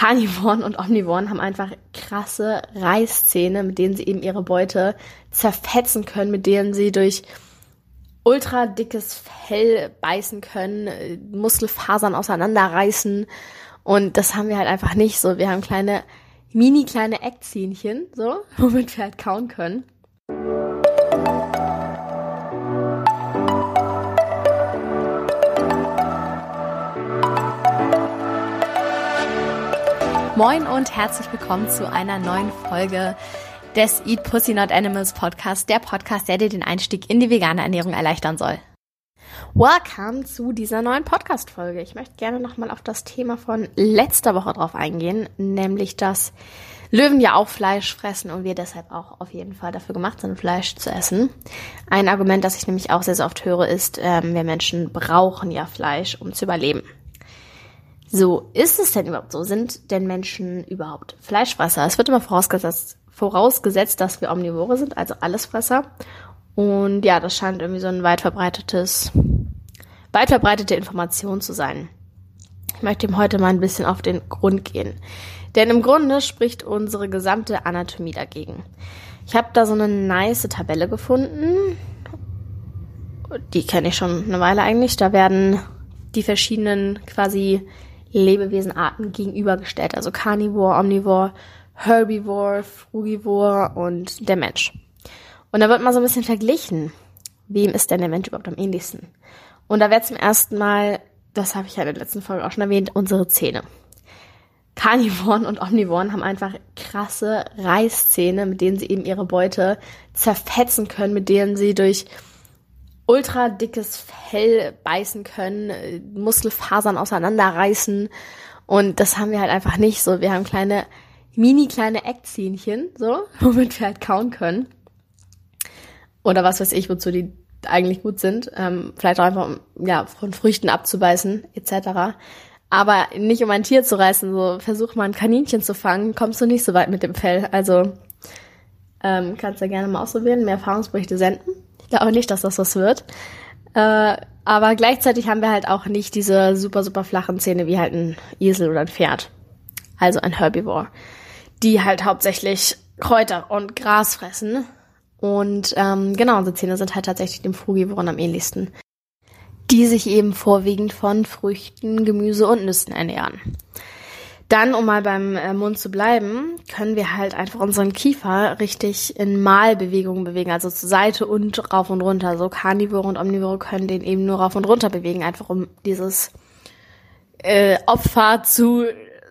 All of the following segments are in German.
Karnivoren und Omnivoren haben einfach krasse Reißzähne, mit denen sie eben ihre Beute zerfetzen können, mit denen sie durch ultra dickes Fell beißen können, äh, Muskelfasern auseinanderreißen. Und das haben wir halt einfach nicht so. Wir haben kleine, mini kleine Eckzähnchen, so, womit wir halt kauen können. Moin und herzlich willkommen zu einer neuen Folge des Eat Pussy Not Animals Podcast, der Podcast, der dir den Einstieg in die vegane Ernährung erleichtern soll. Welcome zu dieser neuen Podcast-Folge. Ich möchte gerne nochmal auf das Thema von letzter Woche drauf eingehen, nämlich dass Löwen ja auch Fleisch fressen und wir deshalb auch auf jeden Fall dafür gemacht sind, Fleisch zu essen. Ein Argument, das ich nämlich auch sehr, sehr oft höre, ist, ähm, wir Menschen brauchen ja Fleisch, um zu überleben. So, ist es denn überhaupt so? Sind denn Menschen überhaupt Fleischfresser? Es wird immer vorausgesetzt, vorausgesetzt, dass wir Omnivore sind, also Allesfresser. Und ja, das scheint irgendwie so ein weit verbreitetes, weit verbreitete Information zu sein. Ich möchte ihm heute mal ein bisschen auf den Grund gehen. Denn im Grunde spricht unsere gesamte Anatomie dagegen. Ich habe da so eine nice Tabelle gefunden. Die kenne ich schon eine Weile eigentlich. Da werden die verschiedenen quasi Lebewesenarten gegenübergestellt. Also Carnivore, Omnivore, Herbivore, Frugivore und der Mensch. Und da wird mal so ein bisschen verglichen, wem ist denn der Mensch überhaupt am ähnlichsten. Und da wäre zum ersten Mal, das habe ich ja in der letzten Folge auch schon erwähnt, unsere Zähne. Carnivoren und Omnivoren haben einfach krasse Reißzähne, mit denen sie eben ihre Beute zerfetzen können, mit denen sie durch ultra dickes Fell beißen können, Muskelfasern auseinanderreißen. Und das haben wir halt einfach nicht so. Wir haben kleine, mini kleine Eckzähnchen, so, womit wir halt kauen können. Oder was weiß ich, wozu die eigentlich gut sind. Ähm, vielleicht auch einfach, ja, von Früchten abzubeißen, etc. Aber nicht um ein Tier zu reißen, so versuch mal ein Kaninchen zu fangen, kommst du nicht so weit mit dem Fell. Also ähm, kannst du ja gerne mal ausprobieren, mehr Erfahrungsberichte senden glaube nicht, dass das was wird. Äh, aber gleichzeitig haben wir halt auch nicht diese super, super flachen Zähne wie halt ein Esel oder ein Pferd. Also ein Herbivore. Die halt hauptsächlich Kräuter und Gras fressen. Und ähm, genau, unsere Zähne sind halt tatsächlich dem Frugivoren am ähnlichsten. Die sich eben vorwiegend von Früchten, Gemüse und Nüssen ernähren. Dann, um mal beim äh, Mund zu bleiben, können wir halt einfach unseren Kiefer richtig in Malbewegungen bewegen, also zur Seite und rauf und runter. So Karnivore und Omnivore können den eben nur rauf und runter bewegen, einfach um dieses äh, Opfer zu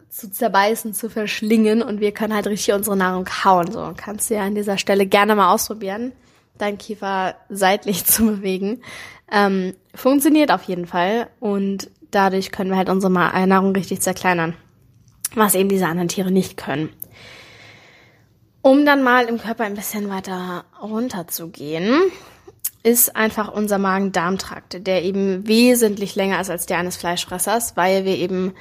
zu zerbeißen, zu verschlingen und wir können halt richtig unsere Nahrung kauen. So kannst du ja an dieser Stelle gerne mal ausprobieren, deinen Kiefer seitlich zu bewegen. Ähm, funktioniert auf jeden Fall und dadurch können wir halt unsere Nahrung richtig zerkleinern was eben diese anderen Tiere nicht können. Um dann mal im Körper ein bisschen weiter runterzugehen, ist einfach unser Magen-Darm-Trakt, der eben wesentlich länger ist als der eines Fleischfressers, weil wir eben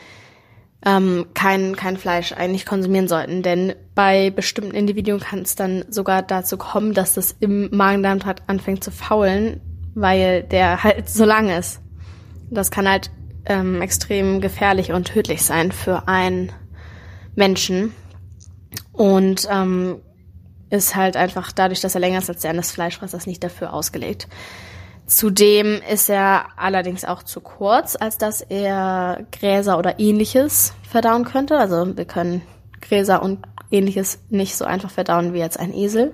ähm, kein, kein Fleisch eigentlich konsumieren sollten. Denn bei bestimmten Individuen kann es dann sogar dazu kommen, dass das im Magen-Darm-Trakt anfängt zu faulen, weil der halt so lang ist. Das kann halt ähm, extrem gefährlich und tödlich sein für einen Menschen. Und ähm, ist halt einfach dadurch, dass er länger ist als der eines Fleischfressers, nicht dafür ausgelegt. Zudem ist er allerdings auch zu kurz, als dass er Gräser oder ähnliches verdauen könnte. Also wir können Gräser und ähnliches nicht so einfach verdauen wie jetzt ein Esel.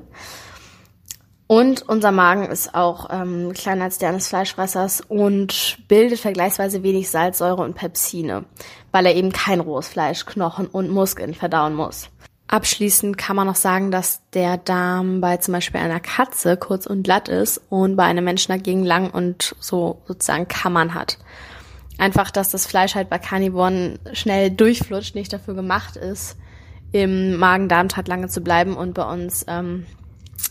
Und unser Magen ist auch ähm, kleiner als der eines Fleischfressers und bildet vergleichsweise wenig Salzsäure und Pepsine, weil er eben kein rohes Fleisch, Knochen und Muskeln verdauen muss. Abschließend kann man noch sagen, dass der Darm bei zum Beispiel einer Katze kurz und glatt ist und bei einem Menschen dagegen lang und so sozusagen Kammern hat. Einfach, dass das Fleisch halt bei Karnivoren schnell durchflutscht, nicht dafür gemacht ist, im Magen-Darm-Trakt lange zu bleiben und bei uns ähm,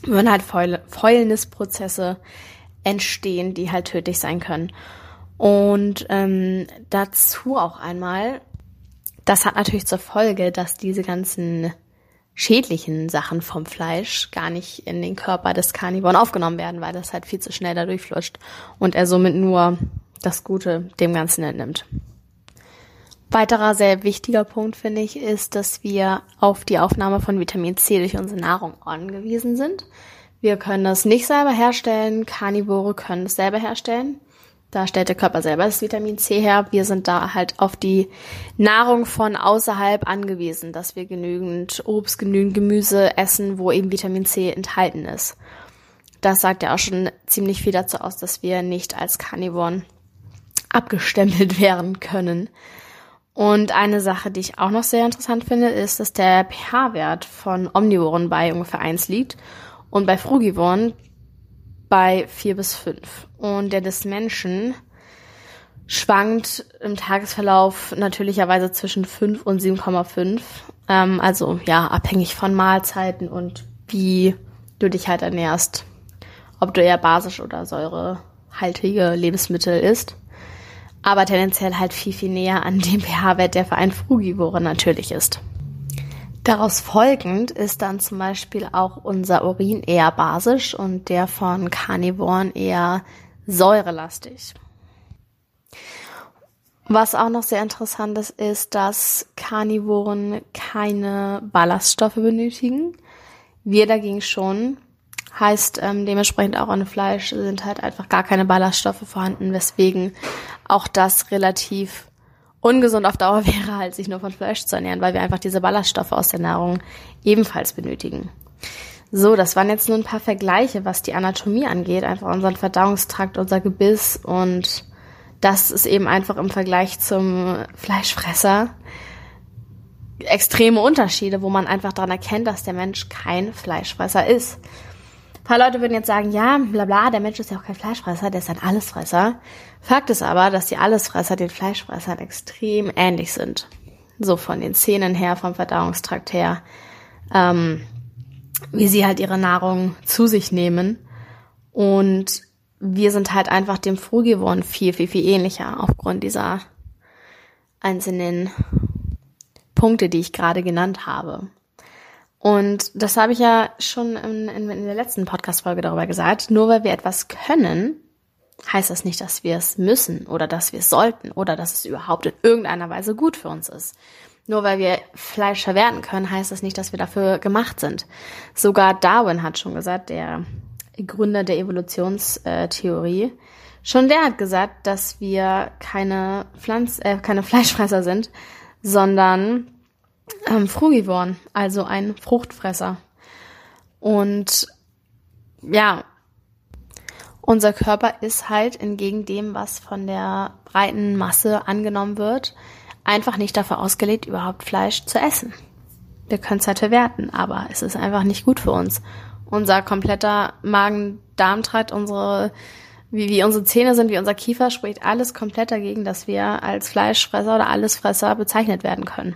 würden halt Fäulnisprozesse entstehen, die halt tödlich sein können. Und ähm, dazu auch einmal, das hat natürlich zur Folge, dass diese ganzen schädlichen Sachen vom Fleisch gar nicht in den Körper des Karnivoren aufgenommen werden, weil das halt viel zu schnell dadurch flutscht und er somit nur das Gute dem Ganzen entnimmt. Weiterer sehr wichtiger Punkt, finde ich, ist, dass wir auf die Aufnahme von Vitamin C durch unsere Nahrung angewiesen sind. Wir können es nicht selber herstellen, Karnivore können es selber herstellen. Da stellt der Körper selber das Vitamin C her. Wir sind da halt auf die Nahrung von außerhalb angewiesen, dass wir genügend Obst, genügend Gemüse essen, wo eben Vitamin C enthalten ist. Das sagt ja auch schon ziemlich viel dazu aus, dass wir nicht als Karnivoren abgestempelt werden können. Und eine Sache, die ich auch noch sehr interessant finde, ist, dass der pH-Wert von Omnivoren bei ungefähr 1 liegt und bei Frugivoren bei 4 bis 5. Und der des Menschen schwankt im Tagesverlauf natürlicherweise zwischen 5 und 7,5. Ähm, also ja, abhängig von Mahlzeiten und wie du dich halt ernährst. Ob du eher basisch oder säurehaltige Lebensmittel isst aber tendenziell halt viel, viel näher an dem pH-Wert, der für einen Frugivore natürlich ist. Daraus folgend ist dann zum Beispiel auch unser Urin eher basisch und der von Karnivoren eher säurelastig. Was auch noch sehr interessant ist, ist, dass Karnivoren keine Ballaststoffe benötigen. Wir dagegen schon. Heißt ähm, dementsprechend auch an Fleisch sind halt einfach gar keine Ballaststoffe vorhanden, weswegen auch das relativ ungesund auf Dauer wäre, halt sich nur von Fleisch zu ernähren, weil wir einfach diese Ballaststoffe aus der Nahrung ebenfalls benötigen. So, das waren jetzt nur ein paar Vergleiche, was die Anatomie angeht, einfach unseren Verdauungstrakt, unser Gebiss und das ist eben einfach im Vergleich zum Fleischfresser extreme Unterschiede, wo man einfach daran erkennt, dass der Mensch kein Fleischfresser ist. Ein paar Leute würden jetzt sagen, ja, bla bla, der Mensch ist ja auch kein Fleischfresser, der ist ein Allesfresser. Fakt ist aber, dass die Allesfresser den Fleischfressern extrem ähnlich sind. So von den Zähnen her, vom Verdauungstrakt her, ähm, wie sie halt ihre Nahrung zu sich nehmen. Und wir sind halt einfach dem Frugivoren viel, viel, viel ähnlicher aufgrund dieser einzelnen Punkte, die ich gerade genannt habe. Und das habe ich ja schon in, in, in der letzten Podcast-Folge darüber gesagt. Nur weil wir etwas können, heißt das nicht, dass wir es müssen oder dass wir es sollten oder dass es überhaupt in irgendeiner Weise gut für uns ist. Nur weil wir Fleisch verwerten können, heißt das nicht, dass wir dafür gemacht sind. Sogar Darwin hat schon gesagt, der Gründer der Evolutionstheorie, schon der hat gesagt, dass wir keine Pflanz, äh, keine Fleischfresser sind, sondern ähm, Frugivoren, also ein Fruchtfresser. Und ja, unser Körper ist halt entgegen dem, was von der breiten Masse angenommen wird, einfach nicht dafür ausgelegt, überhaupt Fleisch zu essen. Wir können es halt verwerten, aber es ist einfach nicht gut für uns. Unser kompletter Magen-Darm-Trakt, unsere, wie, wie unsere Zähne sind, wie unser Kiefer, spricht alles komplett dagegen, dass wir als Fleischfresser oder Allesfresser bezeichnet werden können.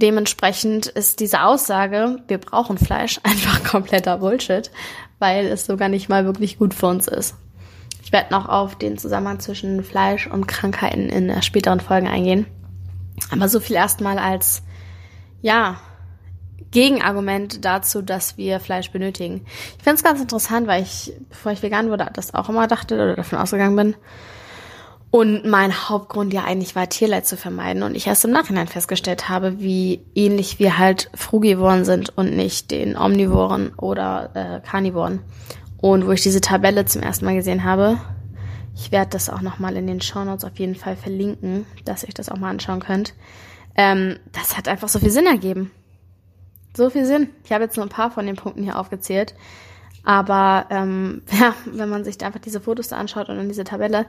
Dementsprechend ist diese Aussage, wir brauchen Fleisch, einfach kompletter Bullshit, weil es sogar nicht mal wirklich gut für uns ist. Ich werde noch auf den Zusammenhang zwischen Fleisch und Krankheiten in späteren Folgen eingehen. Aber so viel erstmal als, ja, Gegenargument dazu, dass wir Fleisch benötigen. Ich finde es ganz interessant, weil ich, bevor ich vegan wurde, das auch immer dachte oder davon ausgegangen bin, und mein Hauptgrund ja eigentlich war, Tierleid zu vermeiden. Und ich erst im Nachhinein festgestellt habe, wie ähnlich wir halt Frugivoren sind und nicht den Omnivoren oder äh, Carnivoren. Und wo ich diese Tabelle zum ersten Mal gesehen habe, ich werde das auch nochmal in den Shownotes auf jeden Fall verlinken, dass ihr euch das auch mal anschauen könnt. Ähm, das hat einfach so viel Sinn ergeben. So viel Sinn. Ich habe jetzt nur ein paar von den Punkten hier aufgezählt. Aber ähm, ja, wenn man sich einfach diese Fotos da anschaut und dann diese Tabelle,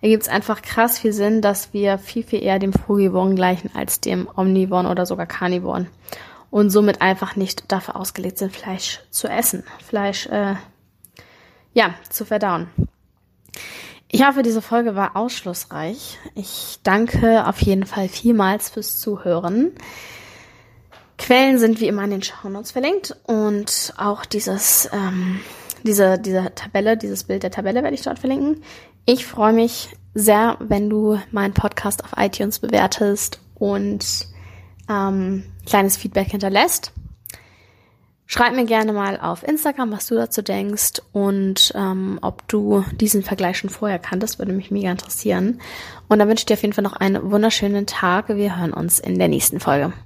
ergibt es einfach krass viel Sinn, dass wir viel, viel eher dem Frugivoren gleichen als dem Omnivoren oder sogar Carnivoren. Und somit einfach nicht dafür ausgelegt sind, Fleisch zu essen. Fleisch, äh, ja, zu verdauen. Ich hoffe, diese Folge war ausschlussreich. Ich danke auf jeden Fall vielmals fürs Zuhören. Quellen sind wie immer in den Shownotes verlinkt und auch dieses, ähm, diese, diese Tabelle, dieses Bild der Tabelle werde ich dort verlinken. Ich freue mich sehr, wenn du meinen Podcast auf iTunes bewertest und ähm, kleines Feedback hinterlässt. Schreib mir gerne mal auf Instagram, was du dazu denkst und ähm, ob du diesen Vergleich schon vorher kanntest, würde mich mega interessieren. Und dann wünsche ich dir auf jeden Fall noch einen wunderschönen Tag. Wir hören uns in der nächsten Folge.